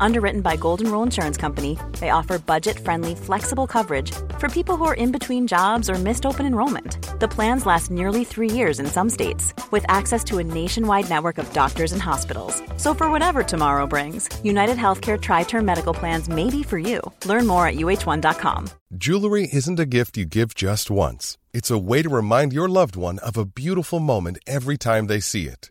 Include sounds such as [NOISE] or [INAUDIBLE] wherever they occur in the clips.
Underwritten by Golden Rule Insurance Company, they offer budget friendly, flexible coverage for people who are in between jobs or missed open enrollment. The plans last nearly three years in some states, with access to a nationwide network of doctors and hospitals. So, for whatever tomorrow brings, United Healthcare Tri Term Medical Plans may be for you. Learn more at uh1.com. Jewelry isn't a gift you give just once, it's a way to remind your loved one of a beautiful moment every time they see it.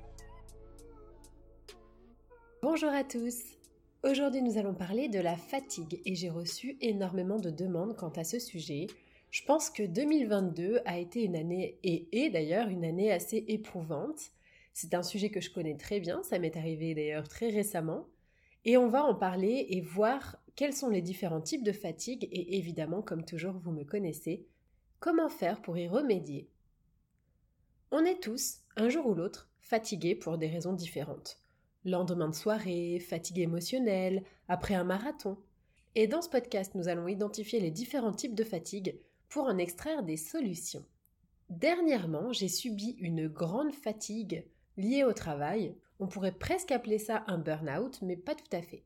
Bonjour à tous Aujourd'hui nous allons parler de la fatigue et j'ai reçu énormément de demandes quant à ce sujet. Je pense que 2022 a été une année et est d'ailleurs une année assez éprouvante. C'est un sujet que je connais très bien, ça m'est arrivé d'ailleurs très récemment. Et on va en parler et voir quels sont les différents types de fatigue et évidemment, comme toujours vous me connaissez, comment faire pour y remédier. On est tous, un jour ou l'autre, fatigués pour des raisons différentes lendemain de soirée, fatigue émotionnelle, après un marathon. Et dans ce podcast, nous allons identifier les différents types de fatigue pour en extraire des solutions. Dernièrement, j'ai subi une grande fatigue liée au travail. On pourrait presque appeler ça un burn-out, mais pas tout à fait.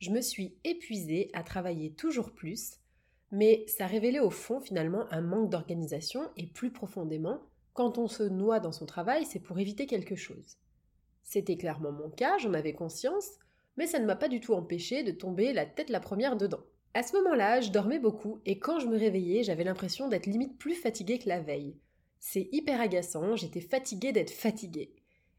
Je me suis épuisée à travailler toujours plus, mais ça révélait au fond finalement un manque d'organisation et plus profondément, quand on se noie dans son travail, c'est pour éviter quelque chose. C'était clairement mon cas, j'en avais conscience, mais ça ne m'a pas du tout empêché de tomber la tête la première dedans. À ce moment-là, je dormais beaucoup et quand je me réveillais, j'avais l'impression d'être limite plus fatiguée que la veille. C'est hyper agaçant, j'étais fatiguée d'être fatiguée.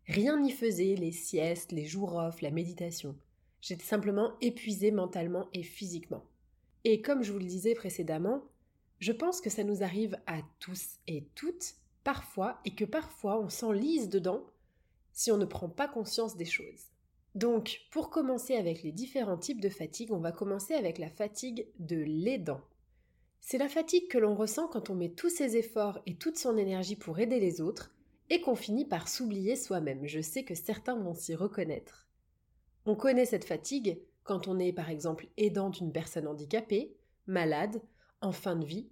Rien n'y faisait, les siestes, les jours off, la méditation. J'étais simplement épuisée mentalement et physiquement. Et comme je vous le disais précédemment, je pense que ça nous arrive à tous et toutes, parfois, et que parfois on s'enlise dedans si on ne prend pas conscience des choses. Donc, pour commencer avec les différents types de fatigue, on va commencer avec la fatigue de l'aidant. C'est la fatigue que l'on ressent quand on met tous ses efforts et toute son énergie pour aider les autres et qu'on finit par s'oublier soi-même. Je sais que certains vont s'y reconnaître. On connaît cette fatigue quand on est par exemple aidant d'une personne handicapée, malade, en fin de vie,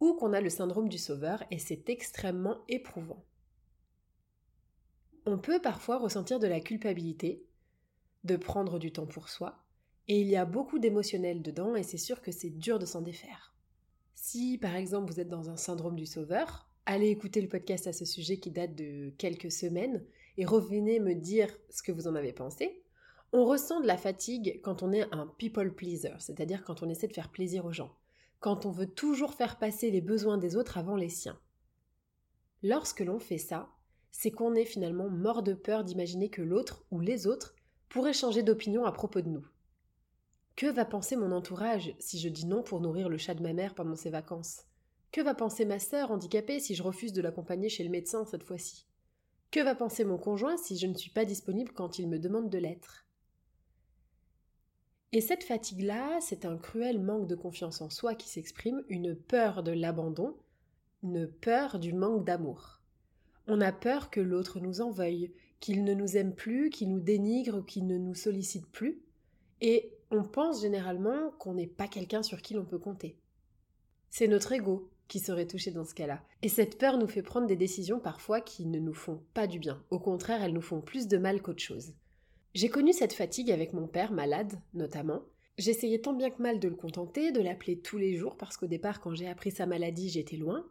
ou qu'on a le syndrome du sauveur et c'est extrêmement éprouvant on peut parfois ressentir de la culpabilité, de prendre du temps pour soi, et il y a beaucoup d'émotionnel dedans et c'est sûr que c'est dur de s'en défaire. Si par exemple vous êtes dans un syndrome du sauveur, allez écouter le podcast à ce sujet qui date de quelques semaines et revenez me dire ce que vous en avez pensé. On ressent de la fatigue quand on est un people pleaser, c'est-à-dire quand on essaie de faire plaisir aux gens, quand on veut toujours faire passer les besoins des autres avant les siens. Lorsque l'on fait ça, c'est qu'on est finalement mort de peur d'imaginer que l'autre ou les autres pourraient changer d'opinion à propos de nous. Que va penser mon entourage si je dis non pour nourrir le chat de ma mère pendant ses vacances? Que va penser ma sœur handicapée si je refuse de l'accompagner chez le médecin cette fois-ci? Que va penser mon conjoint si je ne suis pas disponible quand il me demande de l'être? Et cette fatigue-là, c'est un cruel manque de confiance en soi qui s'exprime, une peur de l'abandon, une peur du manque d'amour. On a peur que l'autre nous en veuille, qu'il ne nous aime plus, qu'il nous dénigre ou qu'il ne nous sollicite plus. Et on pense généralement qu'on n'est pas quelqu'un sur qui l'on peut compter. C'est notre ego qui serait touché dans ce cas-là. Et cette peur nous fait prendre des décisions parfois qui ne nous font pas du bien. Au contraire, elles nous font plus de mal qu'autre chose. J'ai connu cette fatigue avec mon père, malade notamment. J'essayais tant bien que mal de le contenter, de l'appeler tous les jours, parce qu'au départ, quand j'ai appris sa maladie, j'étais loin.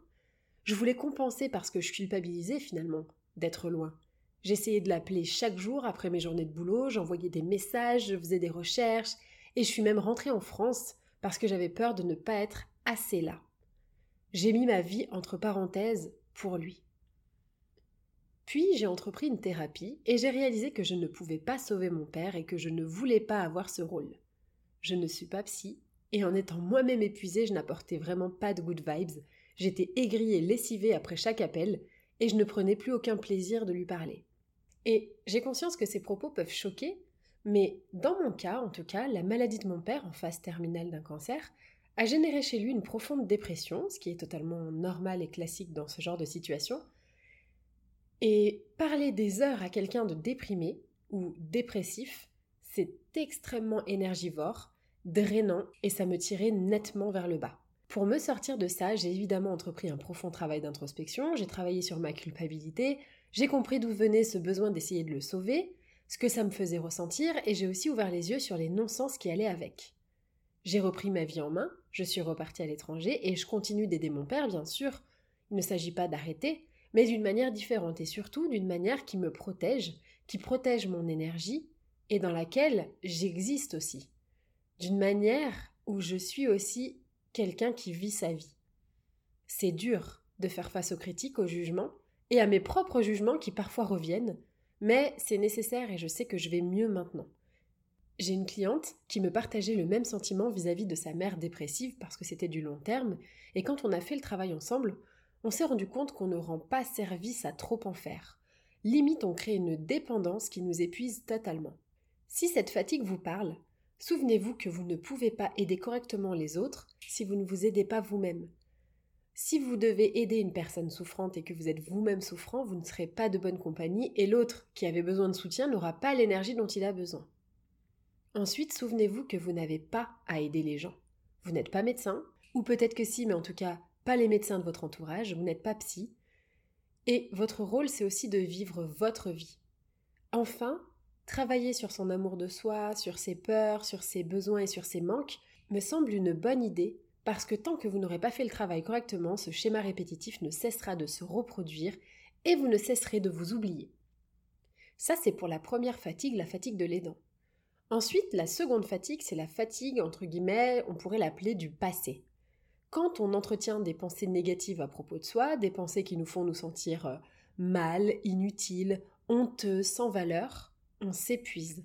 Je voulais compenser parce que je culpabilisais finalement d'être loin. J'essayais de l'appeler chaque jour après mes journées de boulot, j'envoyais des messages, je faisais des recherches, et je suis même rentrée en France parce que j'avais peur de ne pas être assez là. J'ai mis ma vie entre parenthèses pour lui. Puis j'ai entrepris une thérapie et j'ai réalisé que je ne pouvais pas sauver mon père et que je ne voulais pas avoir ce rôle. Je ne suis pas psy et en étant moi-même épuisée, je n'apportais vraiment pas de good vibes. J'étais aigrie et lessivée après chaque appel et je ne prenais plus aucun plaisir de lui parler. Et j'ai conscience que ces propos peuvent choquer, mais dans mon cas, en tout cas, la maladie de mon père en phase terminale d'un cancer a généré chez lui une profonde dépression, ce qui est totalement normal et classique dans ce genre de situation. Et parler des heures à quelqu'un de déprimé ou dépressif, c'est extrêmement énergivore, drainant et ça me tirait nettement vers le bas. Pour me sortir de ça, j'ai évidemment entrepris un profond travail d'introspection, j'ai travaillé sur ma culpabilité, j'ai compris d'où venait ce besoin d'essayer de le sauver, ce que ça me faisait ressentir, et j'ai aussi ouvert les yeux sur les non-sens qui allaient avec. J'ai repris ma vie en main, je suis repartie à l'étranger et je continue d'aider mon père, bien sûr. Il ne s'agit pas d'arrêter, mais d'une manière différente et surtout d'une manière qui me protège, qui protège mon énergie et dans laquelle j'existe aussi. D'une manière où je suis aussi quelqu'un qui vit sa vie. C'est dur de faire face aux critiques, aux jugements et à mes propres jugements qui parfois reviennent, mais c'est nécessaire et je sais que je vais mieux maintenant. J'ai une cliente qui me partageait le même sentiment vis-à-vis de sa mère dépressive parce que c'était du long terme, et quand on a fait le travail ensemble, on s'est rendu compte qu'on ne rend pas service à trop en faire. Limite, on crée une dépendance qui nous épuise totalement. Si cette fatigue vous parle, souvenez-vous que vous ne pouvez pas aider correctement les autres si vous ne vous aidez pas vous-même. Si vous devez aider une personne souffrante et que vous êtes vous-même souffrant, vous ne serez pas de bonne compagnie et l'autre qui avait besoin de soutien n'aura pas l'énergie dont il a besoin. Ensuite, souvenez-vous que vous n'avez pas à aider les gens. Vous n'êtes pas médecin, ou peut-être que si, mais en tout cas pas les médecins de votre entourage, vous n'êtes pas psy. Et votre rôle, c'est aussi de vivre votre vie. Enfin, travailler sur son amour de soi, sur ses peurs, sur ses besoins et sur ses manques, me semble une bonne idée, parce que tant que vous n'aurez pas fait le travail correctement, ce schéma répétitif ne cessera de se reproduire et vous ne cesserez de vous oublier. Ça, c'est pour la première fatigue, la fatigue de l'aidant. Ensuite, la seconde fatigue, c'est la fatigue, entre guillemets, on pourrait l'appeler du passé. Quand on entretient des pensées négatives à propos de soi, des pensées qui nous font nous sentir euh, mal, inutiles, honteux, sans valeur, on s'épuise.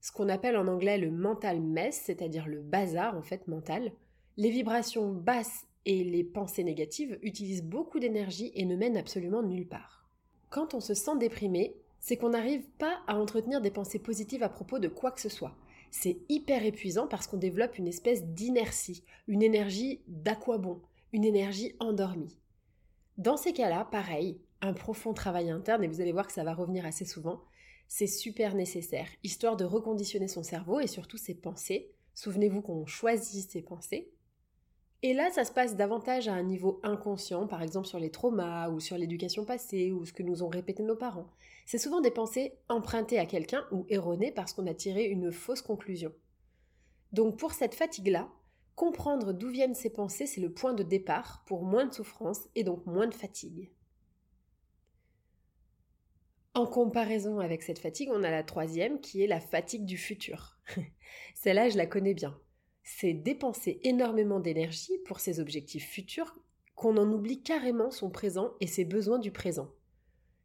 Ce qu'on appelle en anglais le mental mess, c'est-à-dire le bazar en fait mental, les vibrations basses et les pensées négatives utilisent beaucoup d'énergie et ne mènent absolument nulle part. Quand on se sent déprimé, c'est qu'on n'arrive pas à entretenir des pensées positives à propos de quoi que ce soit. C'est hyper épuisant parce qu'on développe une espèce d'inertie, une énergie d'aquabon, une énergie endormie. Dans ces cas-là, pareil, un profond travail interne, et vous allez voir que ça va revenir assez souvent, c'est super nécessaire, histoire de reconditionner son cerveau et surtout ses pensées. Souvenez-vous qu'on choisit ses pensées et là, ça se passe davantage à un niveau inconscient, par exemple sur les traumas ou sur l'éducation passée ou ce que nous ont répété nos parents. C'est souvent des pensées empruntées à quelqu'un ou erronées parce qu'on a tiré une fausse conclusion. Donc pour cette fatigue-là, comprendre d'où viennent ces pensées, c'est le point de départ pour moins de souffrance et donc moins de fatigue. En comparaison avec cette fatigue, on a la troisième qui est la fatigue du futur. [LAUGHS] Celle-là, je la connais bien c'est dépenser énormément d'énergie pour ses objectifs futurs qu'on en oublie carrément son présent et ses besoins du présent.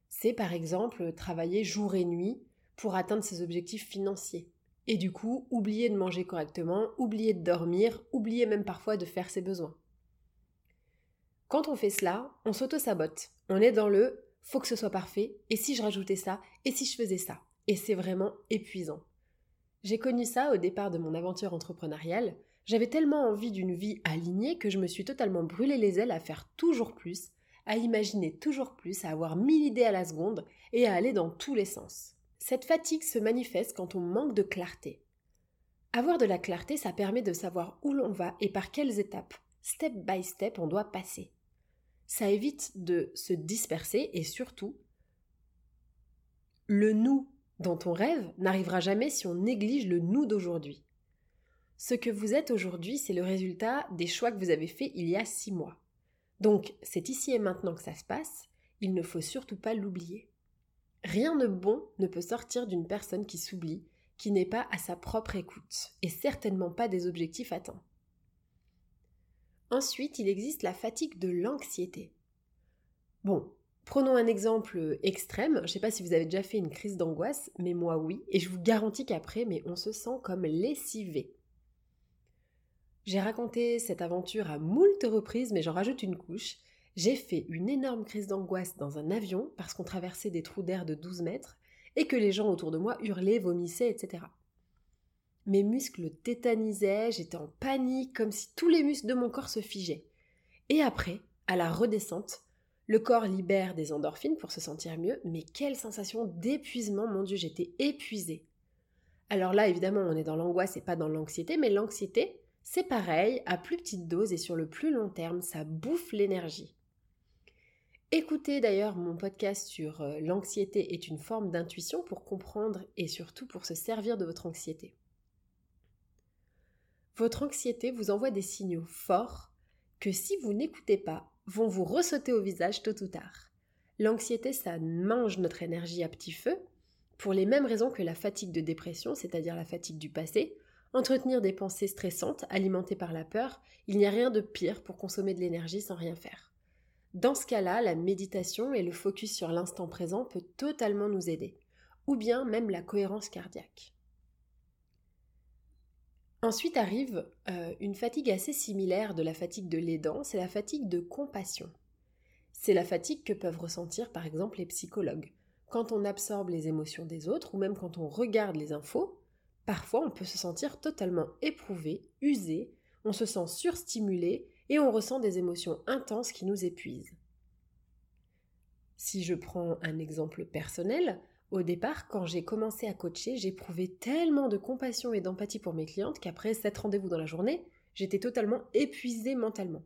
C'est par exemple travailler jour et nuit pour atteindre ses objectifs financiers. Et du coup, oublier de manger correctement, oublier de dormir, oublier même parfois de faire ses besoins. Quand on fait cela, on s'auto-sabote. On est dans le faut que ce soit parfait, et si je rajoutais ça, et si je faisais ça. Et c'est vraiment épuisant. J'ai connu ça au départ de mon aventure entrepreneuriale. J'avais tellement envie d'une vie alignée que je me suis totalement brûlé les ailes à faire toujours plus, à imaginer toujours plus, à avoir mille idées à la seconde et à aller dans tous les sens. Cette fatigue se manifeste quand on manque de clarté. Avoir de la clarté, ça permet de savoir où l'on va et par quelles étapes, step by step, on doit passer. Ça évite de se disperser et surtout, le nous dont on rêve n'arrivera jamais si on néglige le nous d'aujourd'hui. Ce que vous êtes aujourd'hui, c'est le résultat des choix que vous avez faits il y a six mois. Donc, c'est ici et maintenant que ça se passe, il ne faut surtout pas l'oublier. Rien de bon ne peut sortir d'une personne qui s'oublie, qui n'est pas à sa propre écoute, et certainement pas des objectifs atteints. Ensuite, il existe la fatigue de l'anxiété. Bon, prenons un exemple extrême. Je ne sais pas si vous avez déjà fait une crise d'angoisse, mais moi oui, et je vous garantis qu'après, mais on se sent comme lessivé. J'ai raconté cette aventure à moult reprises, mais j'en rajoute une couche. J'ai fait une énorme crise d'angoisse dans un avion parce qu'on traversait des trous d'air de 12 mètres et que les gens autour de moi hurlaient, vomissaient, etc. Mes muscles tétanisaient, j'étais en panique, comme si tous les muscles de mon corps se figeaient. Et après, à la redescente, le corps libère des endorphines pour se sentir mieux, mais quelle sensation d'épuisement, mon Dieu, j'étais épuisée. Alors là, évidemment, on est dans l'angoisse et pas dans l'anxiété, mais l'anxiété, c'est pareil, à plus petite dose et sur le plus long terme, ça bouffe l'énergie. Écoutez d'ailleurs mon podcast sur euh, l'anxiété est une forme d'intuition pour comprendre et surtout pour se servir de votre anxiété. Votre anxiété vous envoie des signaux forts que si vous n'écoutez pas, vont vous ressauter au visage tôt ou tard. L'anxiété, ça mange notre énergie à petit feu, pour les mêmes raisons que la fatigue de dépression, c'est-à-dire la fatigue du passé, Entretenir des pensées stressantes, alimentées par la peur, il n'y a rien de pire pour consommer de l'énergie sans rien faire. Dans ce cas-là, la méditation et le focus sur l'instant présent peut totalement nous aider, ou bien même la cohérence cardiaque. Ensuite arrive euh, une fatigue assez similaire de la fatigue de l'aidant, c'est la fatigue de compassion. C'est la fatigue que peuvent ressentir par exemple les psychologues. Quand on absorbe les émotions des autres ou même quand on regarde les infos, Parfois, on peut se sentir totalement éprouvé, usé, on se sent surstimulé et on ressent des émotions intenses qui nous épuisent. Si je prends un exemple personnel, au départ, quand j'ai commencé à coacher, j'éprouvais tellement de compassion et d'empathie pour mes clientes qu'après sept rendez-vous dans la journée, j'étais totalement épuisée mentalement.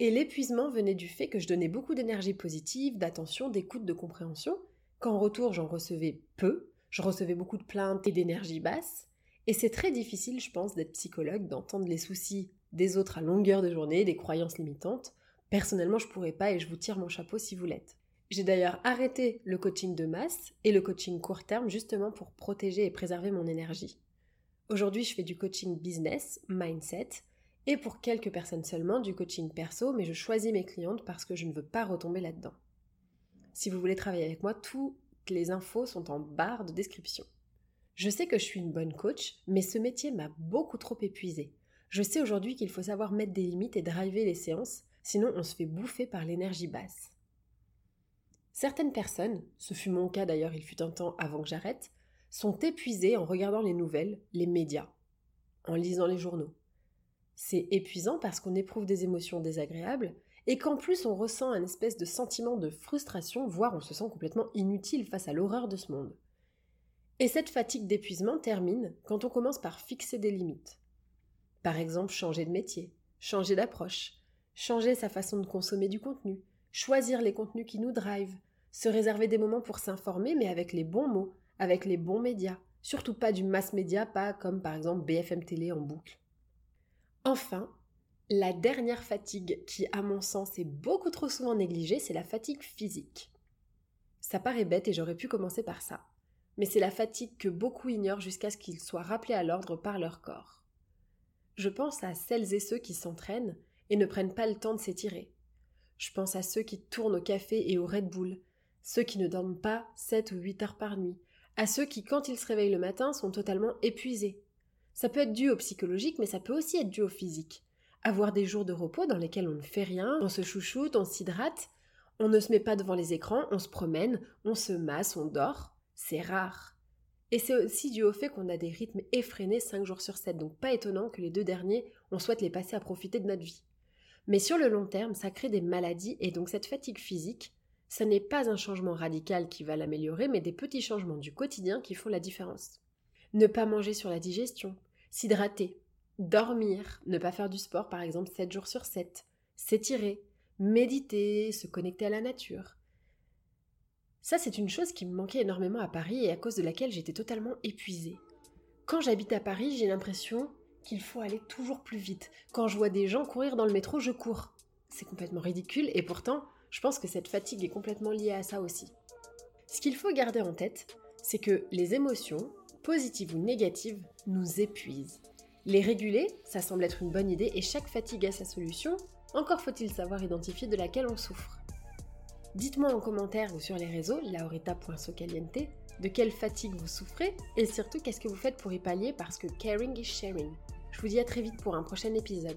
Et l'épuisement venait du fait que je donnais beaucoup d'énergie positive, d'attention, d'écoute, de compréhension, qu'en retour j'en recevais peu, je recevais beaucoup de plaintes et d'énergie basse. Et c'est très difficile, je pense, d'être psychologue, d'entendre les soucis des autres à longueur de journée, des croyances limitantes. Personnellement, je pourrais pas et je vous tire mon chapeau si vous l'êtes. J'ai d'ailleurs arrêté le coaching de masse et le coaching court terme justement pour protéger et préserver mon énergie. Aujourd'hui, je fais du coaching business, mindset, et pour quelques personnes seulement du coaching perso, mais je choisis mes clientes parce que je ne veux pas retomber là-dedans. Si vous voulez travailler avec moi, tout les infos sont en barre de description. Je sais que je suis une bonne coach, mais ce métier m'a beaucoup trop épuisée. Je sais aujourd'hui qu'il faut savoir mettre des limites et driver les séances, sinon on se fait bouffer par l'énergie basse. Certaines personnes, ce fut mon cas d'ailleurs il fut un temps avant que j'arrête, sont épuisées en regardant les nouvelles, les médias, en lisant les journaux. C'est épuisant parce qu'on éprouve des émotions désagréables et qu'en plus on ressent un espèce de sentiment de frustration, voire on se sent complètement inutile face à l'horreur de ce monde. Et cette fatigue d'épuisement termine quand on commence par fixer des limites. Par exemple, changer de métier, changer d'approche, changer sa façon de consommer du contenu, choisir les contenus qui nous drivent, se réserver des moments pour s'informer mais avec les bons mots, avec les bons médias, surtout pas du mass média, pas comme par exemple BFM Télé en boucle. Enfin, la dernière fatigue qui, à mon sens, est beaucoup trop souvent négligée, c'est la fatigue physique. Ça paraît bête et j'aurais pu commencer par ça. Mais c'est la fatigue que beaucoup ignorent jusqu'à ce qu'ils soient rappelés à l'ordre par leur corps. Je pense à celles et ceux qui s'entraînent et ne prennent pas le temps de s'étirer. Je pense à ceux qui tournent au café et au Red Bull, ceux qui ne dorment pas 7 ou 8 heures par nuit, à ceux qui, quand ils se réveillent le matin, sont totalement épuisés. Ça peut être dû au psychologique, mais ça peut aussi être dû au physique avoir des jours de repos dans lesquels on ne fait rien, on se chouchoute, on s'hydrate, on ne se met pas devant les écrans, on se promène, on se masse, on dort, c'est rare. Et c'est aussi dû au fait qu'on a des rythmes effrénés 5 jours sur 7, donc pas étonnant que les deux derniers, on souhaite les passer à profiter de notre vie. Mais sur le long terme, ça crée des maladies et donc cette fatigue physique, ça n'est pas un changement radical qui va l'améliorer, mais des petits changements du quotidien qui font la différence. Ne pas manger sur la digestion, s'hydrater, dormir, ne pas faire du sport par exemple 7 jours sur 7, s'étirer, méditer, se connecter à la nature. Ça, c'est une chose qui me manquait énormément à Paris et à cause de laquelle j'étais totalement épuisée. Quand j'habite à Paris, j'ai l'impression qu'il faut aller toujours plus vite. Quand je vois des gens courir dans le métro, je cours. C'est complètement ridicule et pourtant, je pense que cette fatigue est complètement liée à ça aussi. Ce qu'il faut garder en tête, c'est que les émotions, positives ou négatives, nous épuisent. Les réguler, ça semble être une bonne idée et chaque fatigue a sa solution, encore faut-il savoir identifier de laquelle on souffre. Dites-moi en commentaire ou sur les réseaux, laurita.socaliente, de quelle fatigue vous souffrez et surtout qu'est-ce que vous faites pour y pallier parce que caring is sharing. Je vous dis à très vite pour un prochain épisode.